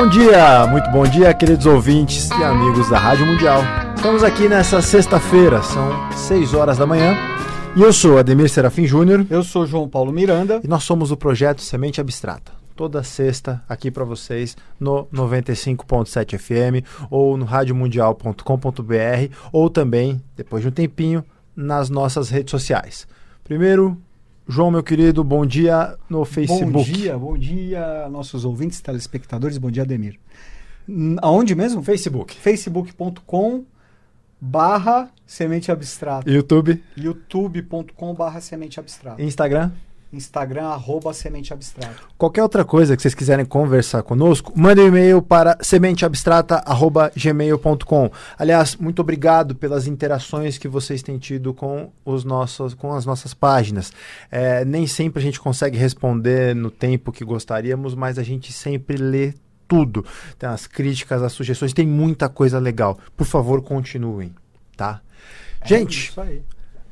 Bom dia, muito bom dia, queridos ouvintes e amigos da Rádio Mundial. Estamos aqui nessa sexta-feira, são 6 horas da manhã. E eu sou Ademir Serafim Júnior. Eu sou João Paulo Miranda. E nós somos o projeto Semente Abstrata. Toda sexta aqui para vocês no 95.7 FM ou no radiomundial.com.br ou também, depois de um tempinho, nas nossas redes sociais. Primeiro, João, meu querido, bom dia no Facebook. Bom dia, bom dia, nossos ouvintes, telespectadores, bom dia, Ademir. Aonde mesmo? Facebook. facebook.com barra semente abstrata. YouTube. youtube.com barra semente abstrata. Instagram. Instagram, arroba Semente Abstrata. Qualquer outra coisa que vocês quiserem conversar conosco, mande um e-mail para sementeabstrata.gmail.com. Aliás, muito obrigado pelas interações que vocês têm tido com, os nossos, com as nossas páginas. É, nem sempre a gente consegue responder no tempo que gostaríamos, mas a gente sempre lê tudo. Tem as críticas, as sugestões, tem muita coisa legal. Por favor, continuem, tá? É gente, isso aí.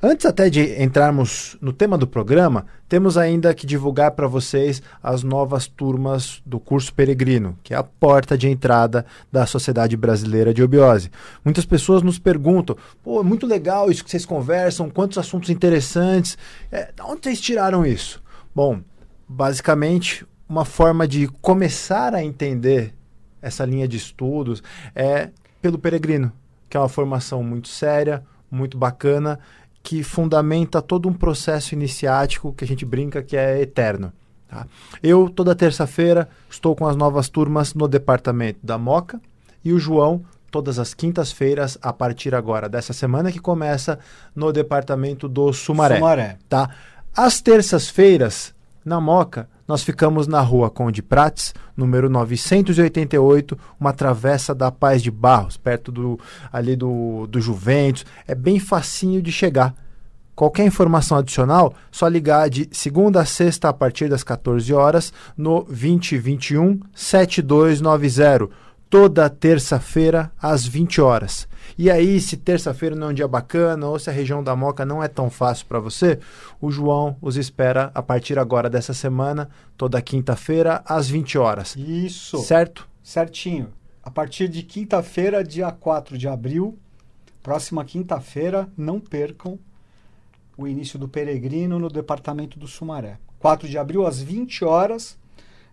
Antes até de entrarmos no tema do programa, temos ainda que divulgar para vocês as novas turmas do curso Peregrino, que é a porta de entrada da Sociedade Brasileira de Obiose. Muitas pessoas nos perguntam: pô, é muito legal isso que vocês conversam, quantos assuntos interessantes. É, de onde vocês tiraram isso? Bom, basicamente, uma forma de começar a entender essa linha de estudos é pelo Peregrino, que é uma formação muito séria, muito bacana que fundamenta todo um processo iniciático que a gente brinca que é eterno. Tá? Eu, toda terça-feira, estou com as novas turmas no departamento da Moca e o João, todas as quintas-feiras, a partir agora dessa semana que começa, no departamento do Sumaré. Sumaré. Tá? Às terças-feiras, na Moca, nós ficamos na rua Conde Prates, número 988, uma travessa da Paz de Barros, perto do, ali do, do Juventus. É bem facinho de chegar. Qualquer informação adicional, só ligar de segunda a sexta a partir das 14 horas no 2021 7290 toda terça-feira às 20 horas. E aí, se terça-feira não é um dia bacana ou se a região da Moca não é tão fácil para você, o João os espera a partir agora dessa semana, toda quinta-feira às 20 horas. Isso. Certo? Certinho. A partir de quinta-feira, dia 4 de abril, próxima quinta-feira, não percam o início do peregrino no departamento do Sumaré. 4 de abril às 20 horas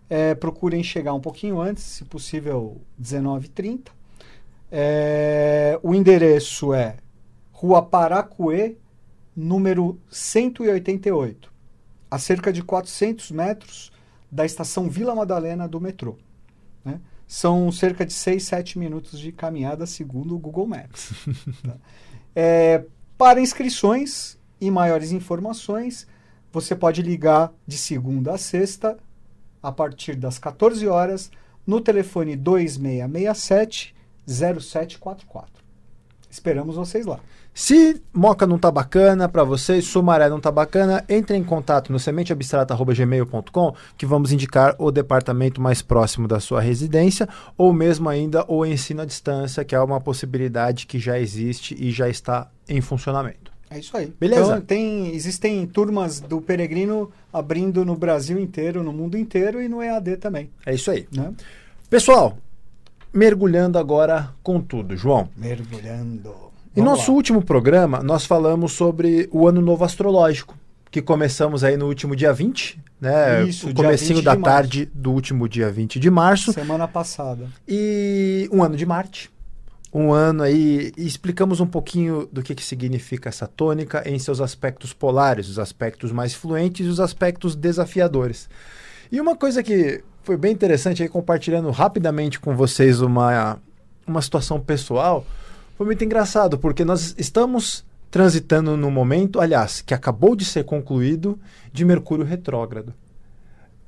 é, procurem chegar um pouquinho antes, se possível 19h30. É, o endereço é Rua Paracuê, número 188, a cerca de 400 metros da estação Vila Madalena do metrô. Né? São cerca de 6, 7 minutos de caminhada, segundo o Google Maps. tá? é, para inscrições e maiores informações, você pode ligar de segunda a sexta a partir das 14 horas no telefone 2667 0744. Esperamos vocês lá. Se Moca não tá bacana para vocês, Sumaré não tá bacana, entre em contato no sementeabstrata.gmail.com que vamos indicar o departamento mais próximo da sua residência ou mesmo ainda o ensino à distância, que é uma possibilidade que já existe e já está em funcionamento. É isso aí. Beleza. Então, tem, existem turmas do Peregrino abrindo no Brasil inteiro, no mundo inteiro e no EAD também. É isso aí. Né? Pessoal, mergulhando agora com tudo, João. Mergulhando. Em Vamos nosso lá. último programa, nós falamos sobre o Ano Novo Astrológico, que começamos aí no último dia 20, né? Isso, o dia comecinho 20 da março. tarde do último dia 20 de março. Semana passada. E um ano de Marte. Um ano aí, e explicamos um pouquinho do que, que significa essa tônica em seus aspectos polares, os aspectos mais fluentes e os aspectos desafiadores. E uma coisa que foi bem interessante aí, compartilhando rapidamente com vocês uma, uma situação pessoal, foi muito engraçado, porque nós estamos transitando num momento, aliás, que acabou de ser concluído, de Mercúrio retrógrado.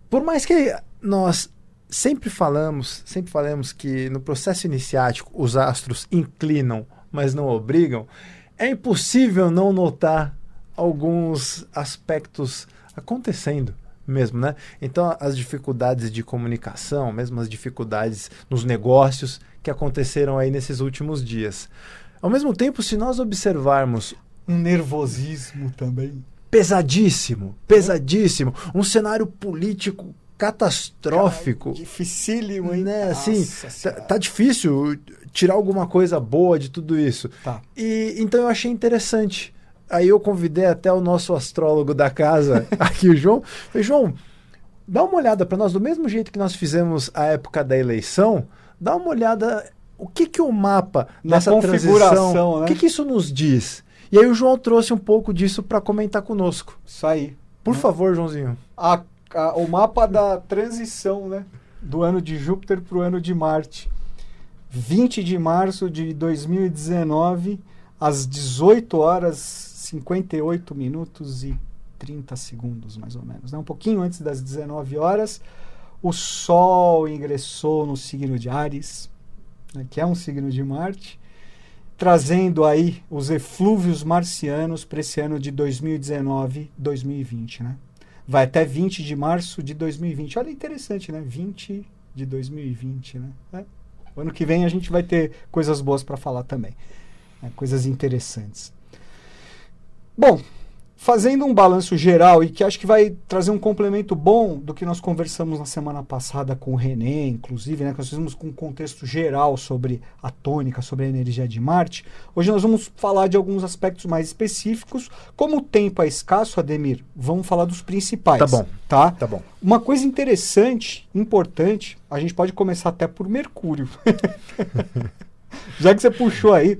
Por mais que nós sempre falamos, sempre falamos que no processo iniciático os astros inclinam, mas não obrigam, é impossível não notar alguns aspectos acontecendo mesmo, né? Então as dificuldades de comunicação, mesmo as dificuldades nos negócios que aconteceram aí nesses últimos dias. Ao mesmo tempo, se nós observarmos Um nervosismo também. pesadíssimo, pesadíssimo, um cenário político catastrófico. Cara, dificílimo, hein? Né? Assim, tá, tá, difícil tirar alguma coisa boa de tudo isso. Tá. E então eu achei interessante. Aí eu convidei até o nosso astrólogo da casa, aqui o João. Falei, João, dá uma olhada para nós, do mesmo jeito que nós fizemos a época da eleição, dá uma olhada o que que o mapa nessa configuração, transição, né? o que que isso nos diz? E aí o João trouxe um pouco disso para comentar conosco. Isso aí. Por né? favor, Joãozinho. A, a, o mapa da transição, né? Do ano de Júpiter para o ano de Marte. 20 de março de 2019, às 18 horas 58 minutos e 30 segundos, mais ou menos. Né? Um pouquinho antes das 19 horas, o Sol ingressou no signo de Ares, né? que é um signo de Marte trazendo aí os eflúvios marcianos para esse ano de 2019-2020, né? Vai até 20 de março de 2020. Olha, interessante, né? 20 de 2020, né? É. Ano que vem a gente vai ter coisas boas para falar também. Né? Coisas interessantes. Bom, fazendo um balanço geral e que acho que vai trazer um complemento bom do que nós conversamos na semana passada com o René, inclusive, né, que nós fizemos com um contexto geral sobre a tônica, sobre a energia de Marte. Hoje nós vamos falar de alguns aspectos mais específicos. Como o tempo é escasso, Ademir, vamos falar dos principais. Tá bom. Tá? Tá bom. Uma coisa interessante, importante, a gente pode começar até por Mercúrio. Já que você puxou aí,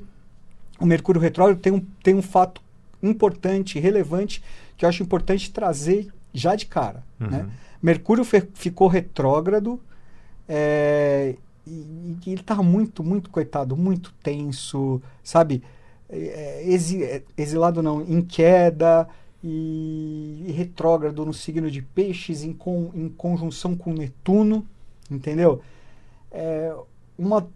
o Mercúrio retrógrado tem um, tem um fato importante, relevante, que eu acho importante trazer já de cara. Uhum. Né? Mercúrio ficou retrógrado é, e, e, ele está muito, muito coitado, muito tenso, sabe? É, exi, é, exilado não, em queda e, e, retrógrado no signo de peixes em, con, em conjunção com Netuno, entendeu? É uma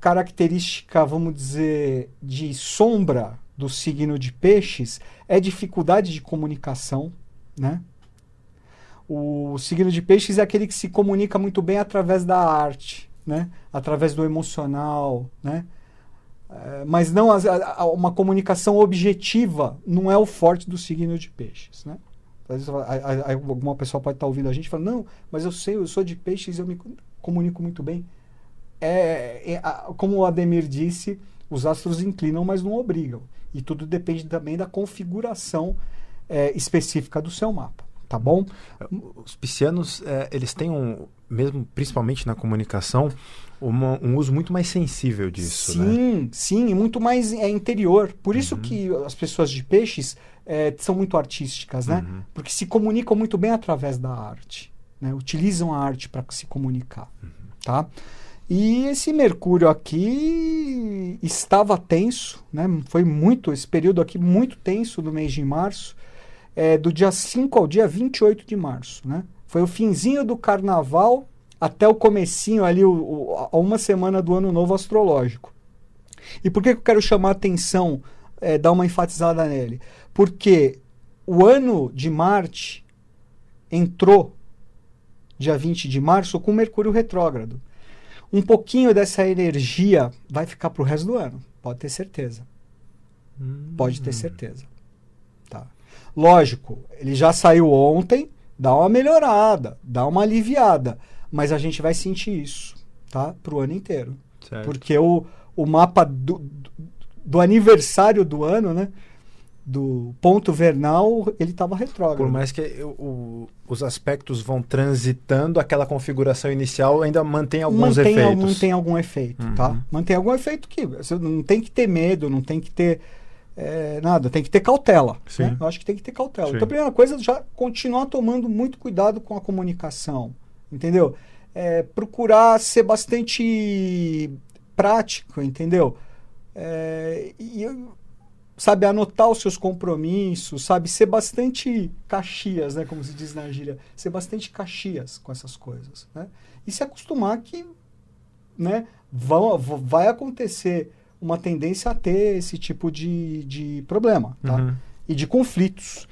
característica, vamos dizer, de sombra do signo de peixes é dificuldade de comunicação, né? O signo de peixes é aquele que se comunica muito bem através da arte, né? Através do emocional, né? É, mas não uma comunicação objetiva não é o forte do signo de peixes, né? Às vezes, alguma pessoa pode estar ouvindo a gente e falar, não, mas eu sei, eu sou de peixes, eu me comunico muito bem. É, é como o Ademir disse, os astros inclinam, mas não obrigam. E tudo depende também da configuração é, específica do seu mapa. Tá bom? Os piscianos, é, eles têm um, mesmo principalmente na comunicação, uma, um uso muito mais sensível disso. Sim, né? sim, muito mais é, interior. Por isso uhum. que as pessoas de peixes é, são muito artísticas, né? Uhum. Porque se comunicam muito bem através da arte. Né? Utilizam a arte para se comunicar. Uhum. Tá? E esse Mercúrio aqui estava tenso, né? Foi muito, esse período aqui muito tenso do mês de março, é, do dia 5 ao dia 28 de março, né? Foi o finzinho do carnaval até o comecinho ali, o, o, uma semana do ano novo astrológico. E por que eu quero chamar a atenção, é, dar uma enfatizada nele? Porque o ano de Marte entrou dia 20 de março com Mercúrio retrógrado um pouquinho dessa energia vai ficar para o resto do ano. Pode ter certeza. Hum. Pode ter certeza. Tá. Lógico, ele já saiu ontem, dá uma melhorada, dá uma aliviada. Mas a gente vai sentir isso, tá? Para o ano inteiro. Certo. Porque o, o mapa do, do aniversário do ano, né? Do ponto vernal, ele estava retrógrado. Por mais que o, os aspectos vão transitando, aquela configuração inicial ainda mantém alguns mantém, efeitos. Mantém algum efeito, uhum. tá? Mantém algum efeito que você não tem que ter medo, não tem que ter é, nada, tem que ter cautela. Né? Eu acho que tem que ter cautela. Sim. Então, a primeira coisa é já continuar tomando muito cuidado com a comunicação, entendeu? É, procurar ser bastante prático, entendeu? É, e sabe, anotar os seus compromissos, sabe, ser bastante caxias, né, como se diz na gíria, ser bastante caxias com essas coisas, né? E se acostumar que, né, vão, vai acontecer uma tendência a ter esse tipo de, de problema, tá? Uhum. E de conflitos.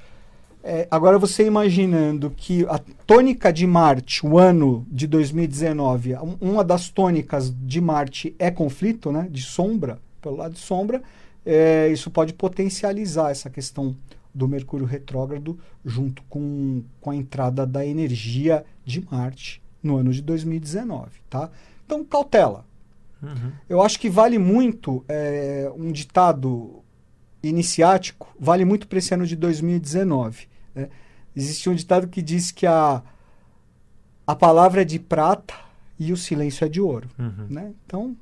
É, agora você imaginando que a tônica de Marte, o ano de 2019, uma das tônicas de Marte é conflito, né, de sombra, pelo lado de sombra, é, isso pode potencializar essa questão do Mercúrio retrógrado, junto com, com a entrada da energia de Marte no ano de 2019, tá? Então, cautela. Uhum. Eu acho que vale muito é, um ditado iniciático, vale muito para esse ano de 2019. Né? Existe um ditado que diz que a, a palavra é de prata e o silêncio é de ouro. Uhum. Né? Então,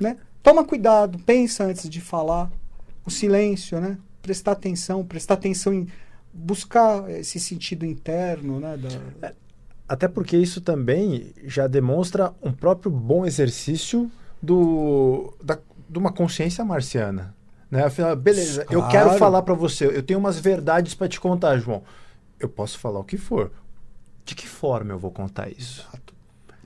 né? Toma cuidado, pensa antes de falar. O silêncio, né? prestar atenção, prestar atenção em buscar esse sentido interno. Né? Da... Até porque isso também já demonstra um próprio bom exercício do, da, de uma consciência marciana. Né? Afinal, beleza, eu Claro. quero falar para você, eu tenho umas verdades para te contar, João. Eu posso falar o que for. De que forma eu vou contar isso?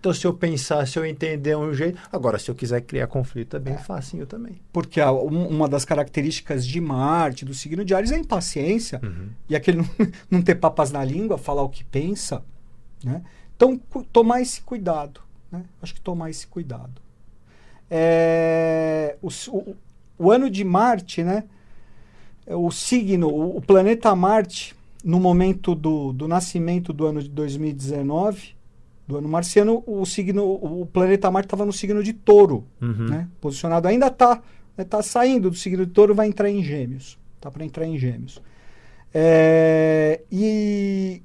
Então, se eu pensar, se eu entender um jeito. Agora, se eu quiser criar conflito, é bem facinho também. Porque a- um- uma das características de Marte, do signo de Ares, é a impaciência. Uhum. E aquele não, não ter papas na língua, falar o que pensa. Né? Então, tomar esse cuidado. Né? Acho que tomar esse cuidado. É, o, o- o ano de Marte, né? é O signo, o, o planeta Marte, no momento do, do nascimento do ano de 2019, do ano marciano, o signo, o planeta Marte estava no signo de Touro Uhum. né? Posicionado ainda está tá saindo do signo de touro, vai entrar em gêmeos. Tá para entrar em gêmeos. É, e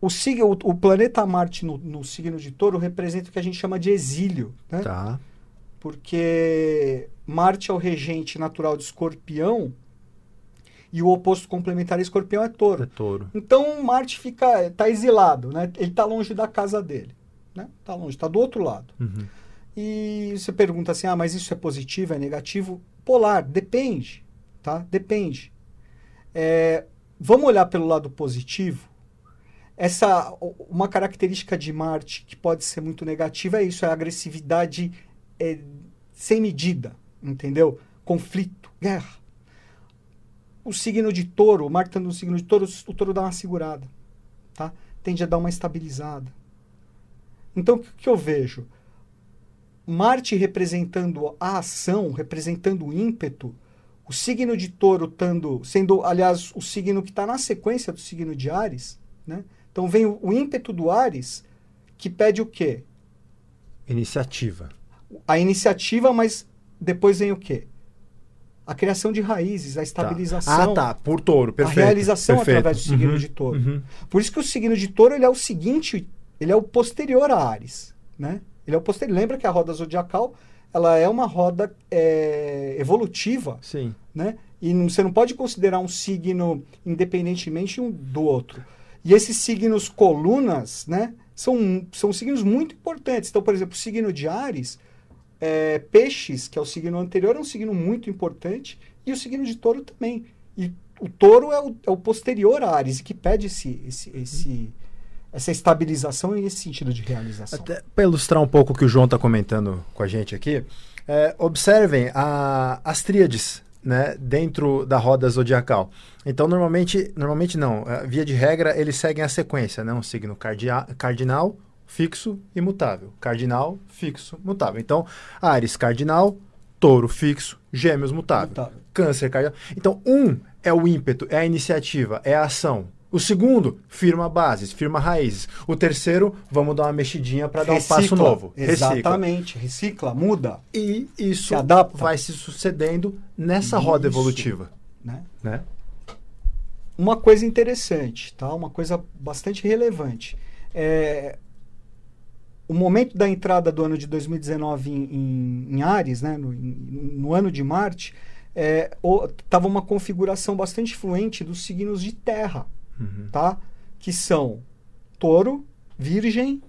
o, sig, o, o planeta Marte no, no signo de touro representa o que a gente chama de exílio, né? Tá. Porque Marte é o regente natural de escorpião e o oposto complementar a escorpião é É touro. touro. Então Marte fica tá exilado, né? Ele está longe da casa dele, né? Tá longe, está do outro lado. Uhum. E você pergunta assim: ah, mas isso é positivo, é negativo? Polar, depende, tá? Depende. É, vamos olhar pelo lado positivo. Essa, uma característica de Marte que pode ser muito negativa é isso, é a agressividade é, sem medida, entendeu? Conflito, guerra. O signo de touro, o Marte estando no signo de touro, o touro dá uma segurada, tá? Tende a dar uma estabilizada. Então, o que que eu vejo? Marte representando a ação, representando o ímpeto, o signo de touro tando, sendo, aliás, o signo que está na sequência do signo de Ares, né? Então vem o, o ímpeto do Ares, que pede o quê? Iniciativa. A iniciativa, mas depois vem o quê? A criação de raízes, a estabilização, Ah, tá. Por touro, perfeito. a realização perfeito. através do signo Uhum, de touro. uhum. Por isso que o signo de touro ele é o seguinte, ele é o posterior a Ares, né? Ele é o posterior. Lembra que a roda zodiacal ela é uma roda é, evolutiva, Sim. né? E não- você não pode considerar um signo independentemente um do outro. E esses signos colunas, né? São, são signos muito importantes. Então, por exemplo, o signo de Ares, é, Peixes, que é o signo anterior, é um signo muito importante, e o signo de Touro também. E o Touro é o, é o posterior a Ares, que pede esse, esse, esse, essa estabilização e esse sentido de realização. Para ilustrar um pouco o que o João está comentando com a gente aqui, é, observem a- as tríades né, dentro da roda zodiacal. Então, normalmente, normalmente não, é, via de regra, eles seguem a sequência, né? Um signo cardinal, fixo e mutável. Cardinal, fixo, mutável. Então, Ares, cardinal, touro, fixo, gêmeos, mutável. Mutável. Câncer, cardinal. Então, um é o ímpeto, é a iniciativa, é a ação. O segundo, firma bases, firma raízes. O terceiro, vamos dar uma mexidinha para dar um passo Recicla. novo. Recicla. Exatamente. Recicla, muda. E isso Se adapta. vai se sucedendo nessa roda Isso. evolutiva. Né? Né? uma coisa interessante, tá? Uma coisa bastante relevante. É, o momento da entrada do ano de 2019 em, em, em Ares, né? no, em- no ano de Marte, estava uma configuração bastante fluente dos signos de terra, Uhum. tá? Que são Touro, Virgem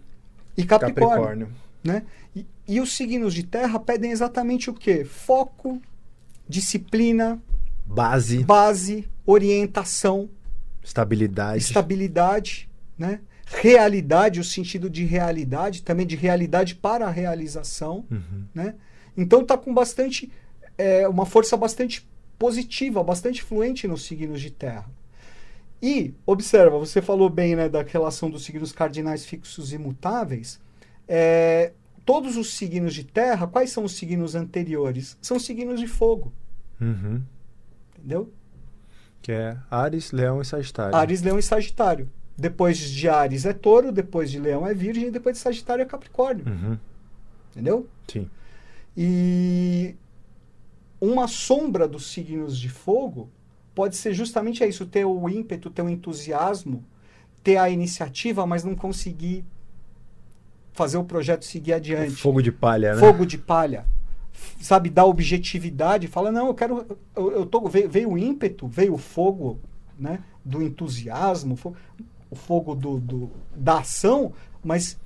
e Capricórnio. Capricórnio. né? E, e os signos de terra pedem exatamente o quê? Foco, disciplina, Base, base, orientação, estabilidade. estabilidade, né? Realidade, o sentido de realidade, também de realidade para a realização. Uhum. Né? Então está com bastante, é, uma força bastante positiva, bastante fluente nos signos de terra. E, observa, você falou bem né, da relação dos signos cardinais fixos e mutáveis. É, todos os signos de terra, quais são os signos anteriores? São signos de fogo, Uhum. entendeu? Que é Ares, Leão e Sagitário. Ares, Leão e Sagitário. Depois de Ares é Touro, depois de Leão é Virgem, depois de Sagitário é Capricórnio. Uhum. Entendeu? Sim. E uma sombra dos signos de fogo pode ser justamente isso, ter o ímpeto, ter o entusiasmo, ter a iniciativa, mas não conseguir fazer o projeto seguir adiante. Fogo de palha, né? Fogo de palha. Sabe, dar objetividade, fala, não, eu quero. Eu, eu tô, veio, veio o ímpeto, veio o fogo né, do entusiasmo, fo- o fogo do, do- da ação, mas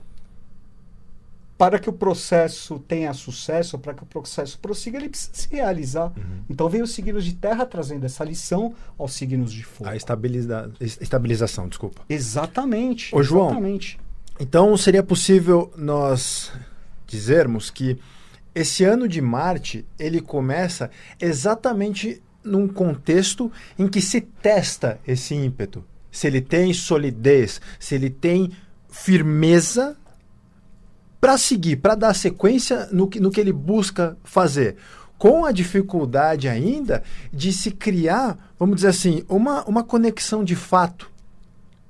para que o processo tenha sucesso, para que o processo prossiga, ele precisa se realizar. Então veio os signos de terra trazendo essa lição aos signos de fogo. A estabiliza... es- estabilização, desculpa. Exatamente. Ô, João, exatamente. Então, seria possível nós dizermos que esse ano de Marte, ele começa exatamente num contexto em que se testa esse ímpeto. Se ele tem solidez, se ele tem firmeza para seguir, para dar sequência no que, no que ele busca fazer. Com a dificuldade ainda de se criar, vamos dizer assim, uma, uma conexão de fato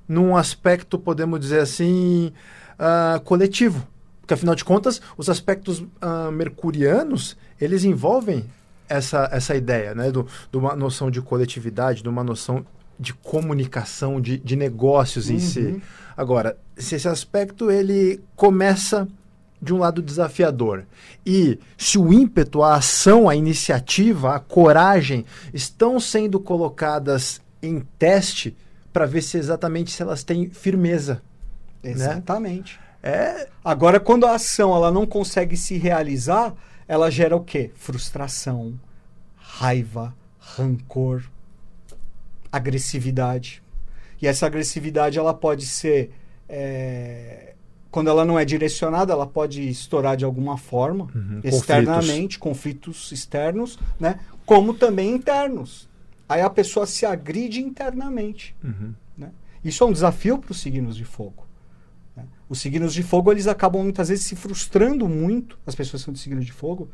num aspecto, podemos dizer assim, ah, coletivo. Porque, afinal de contas, os aspectos ah, mercurianos, eles envolvem essa, essa ideia, né? Do, de uma noção de coletividade, de uma noção de comunicação, de, de negócios em si. Uhum. Agora, se esse aspecto, ele começa de um lado desafiador. E se o ímpeto, a ação, a iniciativa, a coragem estão sendo colocadas em teste para ver se exatamente se elas têm firmeza. Exatamente. É, Agora, quando a ação ela não consegue se realizar, ela gera o quê? Frustração, raiva, rancor, agressividade. E essa agressividade ela pode ser, é, quando ela não é direcionada, ela pode estourar de alguma forma, Uhum, externamente, conflitos. externos, né? Como também internos. Aí a pessoa se agride internamente. uhum, né? Isso é um desafio para os signos de fogo. né? Os signos de fogo eles acabam muitas vezes se frustrando muito, as pessoas que são de signos de fogo,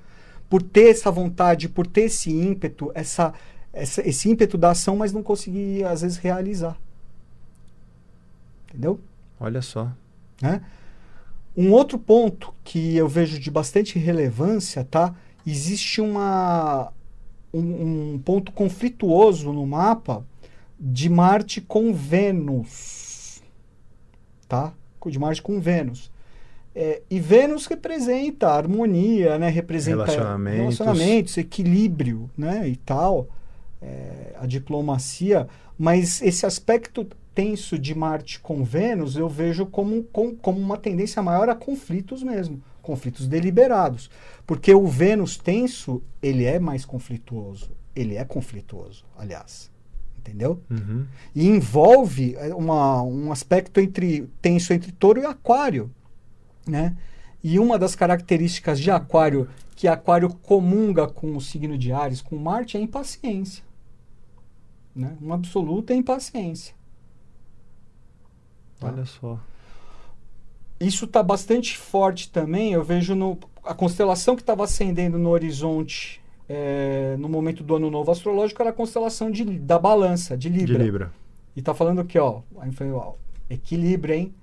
por ter essa vontade, por ter esse ímpeto, essa, essa- esse ímpeto da ação, mas não conseguir às vezes realizar. Entendeu? olha só. né? Um outro ponto que eu vejo de bastante relevância, tá? Existe uma, um, um ponto conflituoso no mapa de Marte com Vênus, tá? De Marte com Vênus. É, e Vênus representa harmonia, né? Representa Relacionamentos. relacionamentos, equilíbrio, né? E tal, é, a diplomacia. Mas esse aspecto tenso de Marte com Vênus eu vejo como, com- como uma tendência maior a conflitos mesmo, conflitos deliberados. Porque o Vênus tenso, ele é mais conflituoso. Ele é conflituoso, aliás. Entendeu? Uhum. E envolve eh, uma, um aspecto entre tenso entre touro e aquário. Né? E uma das características de aquário, que aquário comunga com o signo de Ares, com Marte, é a impaciência. Né? Uma absoluta impaciência. Tá. Olha só. Isso está bastante forte também. Eu vejo no, a constelação que estava ascendendo no horizonte eh, no momento do ano novo astrológico era a constelação de, da balança, de Libra. De Libra. E tá falando aqui, ó, ó, equilíbrio, hein?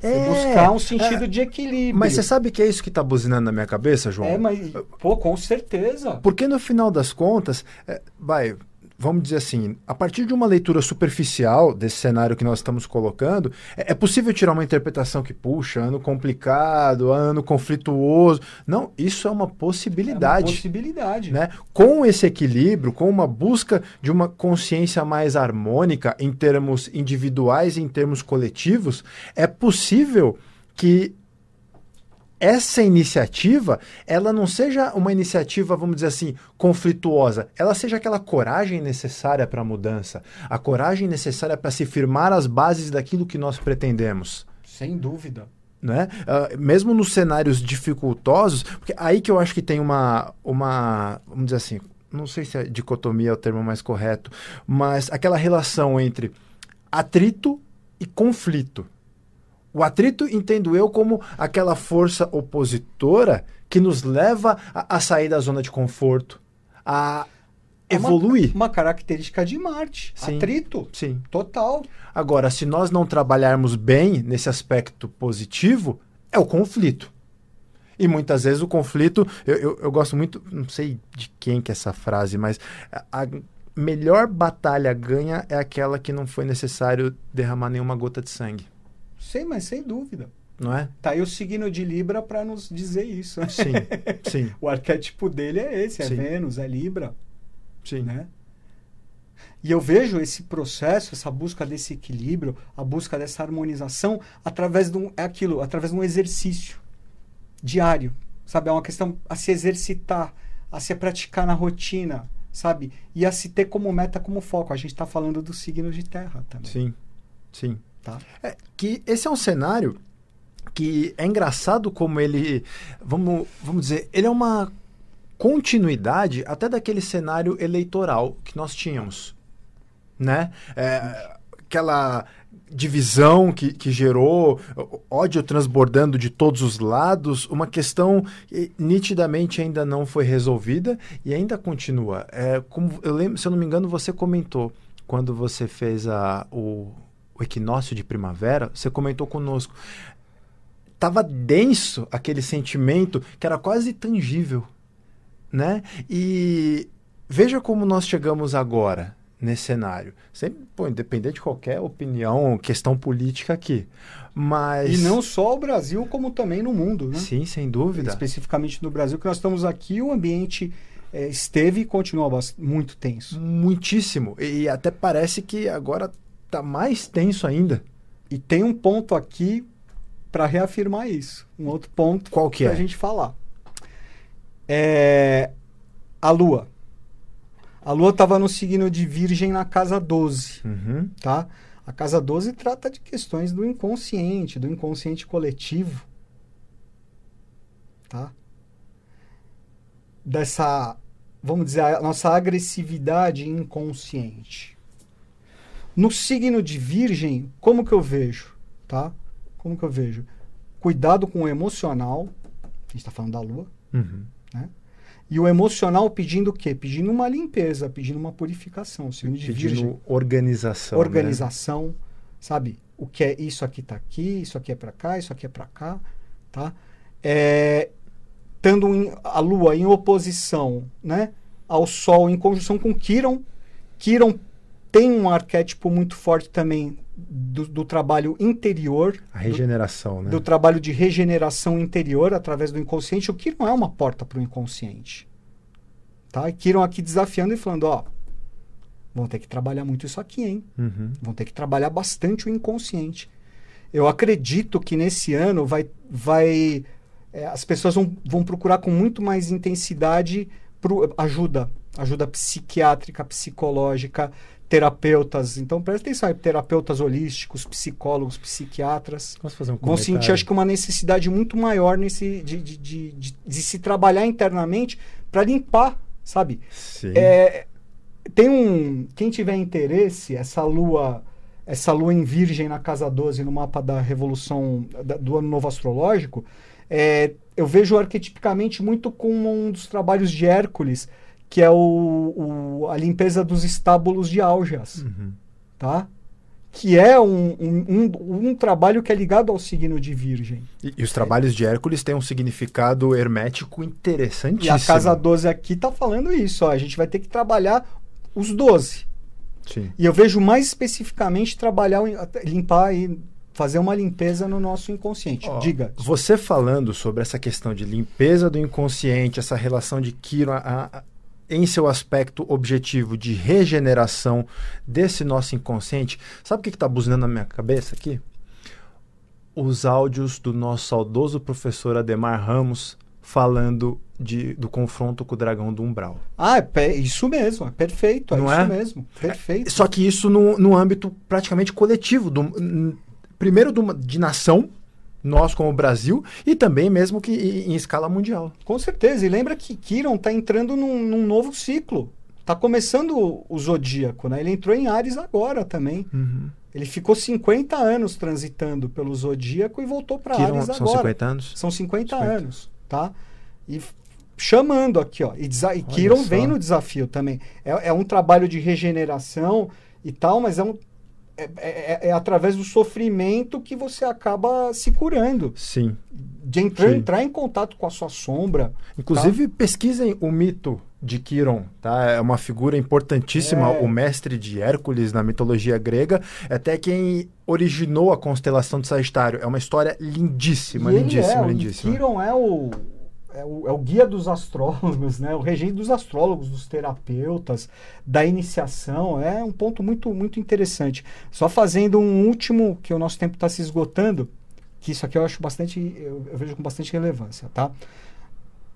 Você É, buscar um sentido de equilíbrio. Mas você sabe que é isso que está buzinando na minha cabeça, João? É, mas, pô, com certeza. Porque no final das contas, é, vai, vamos dizer assim, a partir de uma leitura superficial desse cenário que nós estamos colocando, é, é possível tirar uma interpretação que, puxa, ano complicado, ano conflituoso. Não, isso é uma É uma possibilidade. possibilidade. né? Com esse equilíbrio, com uma busca de uma consciência mais harmônica em termos individuais e em termos coletivos, é possível que essa iniciativa, ela não seja uma iniciativa, vamos dizer assim, conflituosa, ela seja aquela coragem necessária para a mudança, a coragem necessária para se firmar as bases daquilo que nós pretendemos Sem dúvida. né? Ah, mesmo nos cenários dificultosos, porque aí que eu acho que tem uma, uma, vamos dizer assim, não sei se a dicotomia é o termo mais correto, mas aquela relação entre atrito e conflito. O atrito entendo eu como aquela força opositora que nos leva a, a sair da zona de conforto, a É uma- evoluir. Uma, característica de Marte. Sim. Atrito. Sim. Total. Agora, se nós não trabalharmos bem nesse aspecto positivo, é o conflito. E muitas vezes o conflito, eu, eu, eu gosto muito, não sei de quem que é essa frase, mas a, a melhor batalha ganha é aquela que não foi necessário derramar nenhuma gota de sangue, Sei, mas sem dúvida. não é? Tá aí o signo de Libra para nos dizer isso. Sim, sim, O arquétipo dele é esse, é Sim. Vênus, é Libra, sim. né? E eu vejo esse processo, essa busca desse equilíbrio, a busca dessa harmonização através de um, é aquilo, através de um exercício diário, sabe? É uma questão a se exercitar, a se praticar na rotina, sabe? E a se ter como meta, como foco. A gente está falando dos signos de terra também, Sim, sim. Tá? É, que esse é um cenário que é engraçado como ele, vamos, vamos dizer, ele é uma continuidade até daquele cenário eleitoral que nós tínhamos, né? É, aquela divisão que, que gerou ódio transbordando de todos os lados, uma questão que nitidamente ainda não foi resolvida e ainda continua. É, como eu lembro, se eu não me engano, você comentou quando você fez a, o, o equinócio de primavera, você comentou conosco. Tava denso aquele sentimento que era quase tangível, né? E veja como nós chegamos agora nesse cenário. Sempre, pô, independente de qualquer opinião, questão política aqui. Mas. E não só o Brasil, como também no mundo, né? Sim, sem dúvida. Especificamente no Brasil, que nós estamos aqui, o ambiente eh, esteve e continua muito tenso. Muitíssimo. E até parece que agora tá mais tenso ainda. E tem um ponto aqui para reafirmar isso. Um outro ponto Qual que pra é? gente falar. É a Lua. A Lua estava no signo de Virgem na casa 12, Uhum. tá? A casa 12 trata de questões do inconsciente, do inconsciente coletivo, tá? Dessa, vamos dizer, a nossa agressividade inconsciente. No signo de Virgem, como que eu vejo, tá? Como que eu vejo? Cuidado com o emocional, a gente está falando da Lua, Uhum. e o emocional pedindo o quê? Pedindo uma limpeza, pedindo uma purificação. Signo de Virgem. Pedindo organização. né? organização, sabe? O que é isso aqui tá aqui, isso aqui é para cá, isso aqui é para cá, tá? É, tendo em- a Lua em oposição, né, ao Sol em conjunção com Quiron. Quiron tem um arquétipo muito forte também do, do trabalho interior, A regeneração, né? do trabalho de regeneração interior através do inconsciente. O Quiron é uma porta para o inconsciente, tá? E Quiron aqui desafiando e falando, ó, vão ter que trabalhar muito isso aqui, hein? Uhum. Vão ter que trabalhar bastante o inconsciente. Eu acredito que nesse ano vai, vai é, as pessoas vão, vão procurar com muito mais intensidade pro, ajuda, ajuda psiquiátrica, psicológica, terapeutas. Então presta atenção, aí, terapeutas holísticos, psicólogos, psiquiatras Posso fazer um vão comentário? sentir, acho que, uma necessidade muito maior nesse, de, de, de, de, de se trabalhar internamente para limpar, sabe? Sim. É, tem um. Quem tiver interesse, essa lua. Essa lua em virgem na casa 12 no mapa da revolução da- do ano novo astrológico, é, eu vejo arquetipicamente muito com um dos trabalhos de Hércules, que é o, o- a limpeza dos estábulos de Aljas, Uhum. tá? Que é um, um, um, um trabalho que é ligado ao signo de Virgem. E, e os trabalhos de Hércules têm um significado hermético E interessantíssimo. a casa 12 aqui tá falando isso, ó, a gente vai ter que trabalhar os 12. Sim. E eu vejo mais especificamente trabalhar, limpar e fazer uma limpeza no nosso inconsciente. Ó, Diga. Você falando sobre essa questão de limpeza do inconsciente, essa relação de Quiro a- a- em seu aspecto objetivo de regeneração desse nosso inconsciente, sabe o que está buzinando na minha cabeça aqui? Os áudios do nosso saudoso professor Ademar Ramos falando de, do confronto com o dragão do umbral. Ah, é isso mesmo, é perfeito, é Não isso é? mesmo, perfeito. Só que isso no, no âmbito praticamente coletivo, do, primeiro do- de nação, nós como Brasil, e também mesmo que em, escala mundial. Com certeza. E lembra que Kiron está entrando num, num novo ciclo. Está começando o, zodíaco, né? Ele entrou em Ares agora também. Ele ficou 50 anos transitando pelo zodíaco e voltou para Ares são agora. 50 anos? São 50, 50. anos, tá? E chamando aqui, ó. E, e Kiron vem no desafio também. É, é um trabalho de regeneração e tal, mas é um. É, é- é através do sofrimento que você acaba se curando. Sim. De entrar, Sim. entrar em contato com a sua sombra. Inclusive, pesquisem o mito de Quiron, tá? É uma figura importantíssima, É. o mestre de Hércules na mitologia grega, é até quem originou a constelação de Sagitário. É uma história lindíssima, E lindíssima, é, lindíssima. O Kiron é o, é o, é o guia dos astrólogos, né? O regente dos astrólogos, dos terapeutas, da iniciação. É um ponto muito, muito interessante. Só fazendo um último, que o nosso tempo está se esgotando, que isso aqui eu acho bastante, eu, eu vejo com bastante relevância, tá?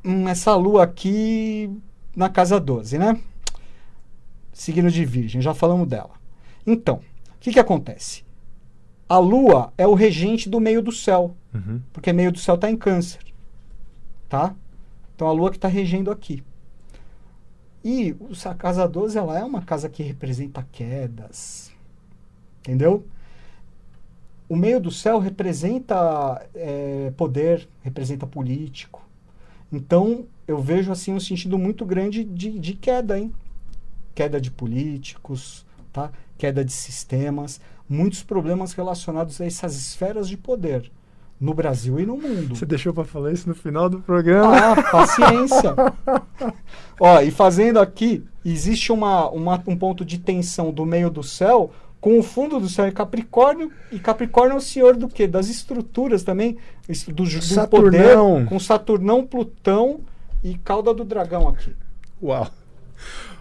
Hum, essa lua aqui na casa 12, né? Signo de Virgem, já falamos dela. Então, o que que acontece? A lua é o regente do meio do céu Uhum. porque meio do céu está em câncer, tá? Então a lua que está regendo aqui. E a casa 12 ela é uma casa que representa quedas, entendeu? O meio do céu representa é, poder, representa político. Então eu vejo assim um sentido muito grande de, de queda, hein? Queda de políticos, tá? Queda de sistemas, muitos problemas relacionados a essas esferas de poder no Brasil e no mundo. Você deixou pra falar isso no final do programa? Ah, paciência. Ó, e fazendo aqui, existe uma, uma- um ponto de tensão do meio do céu com o fundo do céu em Capricórnio. E Capricórnio é o senhor do quê? Das estruturas também, do, do Saturnão. poder, com Saturnão, Plutão e cauda do dragão aqui. Uau.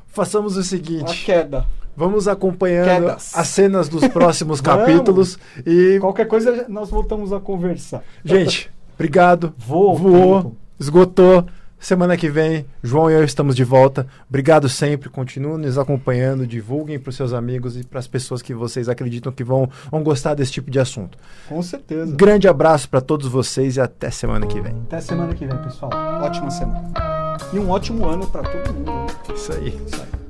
Façamos o A seguinte, queda. Vamos acompanhando Quedas. as cenas dos próximos capítulos e Qualquer coisa, nós voltamos a conversar. gente, obrigado. Voou voou, tempo. esgotou. Semana que vem, João e eu estamos de volta. Obrigado sempre, continuem nos acompanhando, divulguem para os seus amigos e para as pessoas que vocês acreditam que vão, vão gostar desse tipo de assunto. Com certeza. Grande abraço para todos vocês e até semana que vem. Até semana que vem, pessoal. Ótima semana. E um ótimo ano para todo mundo. Isso aí. Isso aí.